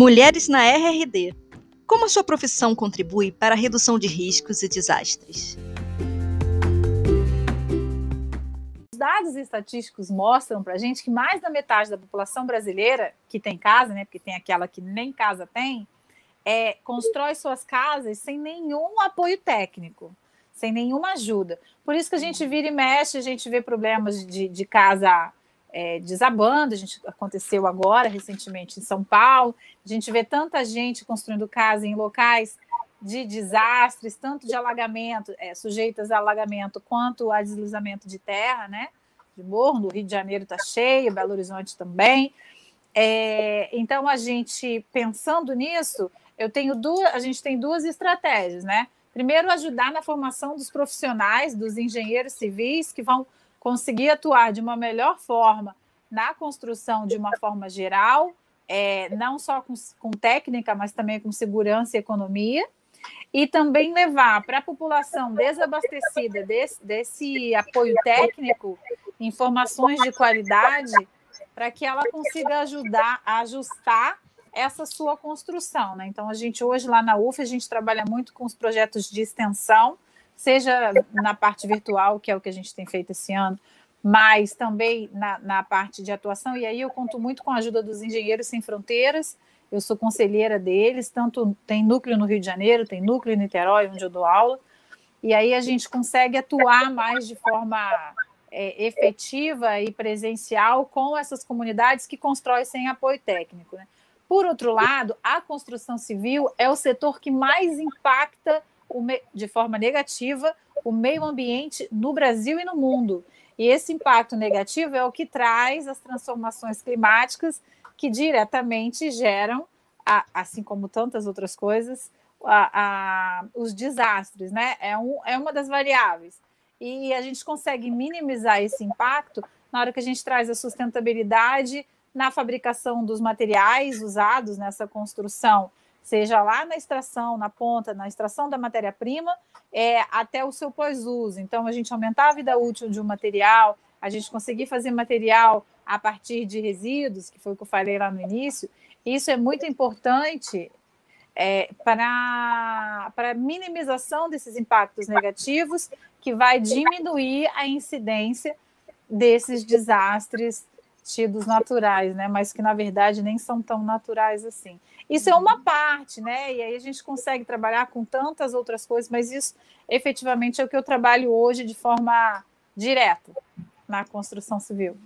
Mulheres na RRD. Como a sua profissão contribui para a redução de riscos e desastres? Os dados estatísticos mostram para a gente que mais da metade da população brasileira que tem casa, né, porque tem aquela que nem casa tem, é, constrói suas casas sem nenhum apoio técnico, sem nenhuma ajuda. Por isso que a gente vira e mexe, a gente vê problemas de, de casa é, desabando, a gente aconteceu agora recentemente em São Paulo. A gente vê tanta gente construindo casa em locais de desastres, tanto de alagamento, é, sujeitas a alagamento, quanto a deslizamento de terra, né? De morro, no Rio de Janeiro está cheio, Belo Horizonte também. É, então, a gente, pensando nisso, eu tenho duas, a gente tem duas estratégias, né? Primeiro, ajudar na formação dos profissionais, dos engenheiros civis, que vão conseguir atuar de uma melhor forma na construção de uma forma geral, é, não só com, com técnica, mas também com segurança e economia, e também levar para a população desabastecida desse, desse apoio técnico informações de qualidade para que ela consiga ajudar a ajustar essa sua construção. Né? Então, a gente hoje lá na UF, a gente trabalha muito com os projetos de extensão, seja na parte virtual, que é o que a gente tem feito esse ano, mas também na, na parte de atuação. E aí eu conto muito com a ajuda dos Engenheiros Sem Fronteiras, eu sou conselheira deles, tanto tem núcleo no Rio de Janeiro, tem núcleo em Niterói, onde eu dou aula, e aí a gente consegue atuar mais de forma é, efetiva e presencial com essas comunidades que constroem sem apoio técnico. Né? Por outro lado, a construção civil é o setor que mais impacta de forma negativa o meio ambiente no Brasil e no mundo. E esse impacto negativo é o que traz as transformações climáticas que diretamente geram, assim como tantas outras coisas, a, a, os desastres, né? É, um, é uma das variáveis. E a gente consegue minimizar esse impacto na hora que a gente traz a sustentabilidade na fabricação dos materiais usados nessa construção seja lá na extração, na ponta, na extração da matéria-prima, é, até o seu pós-uso. Então, a gente aumentar a vida útil de um material, a gente conseguir fazer material a partir de resíduos, que foi o que eu falei lá no início, isso é muito importante é, para, a minimização desses impactos negativos, que vai diminuir a incidência desses desastres tidos naturais, né? Mas que na verdade nem são tão naturais assim. Isso é uma parte, né? E aí a gente consegue trabalhar com tantas outras coisas, mas isso efetivamente é o que eu trabalho hoje de forma direta na construção civil.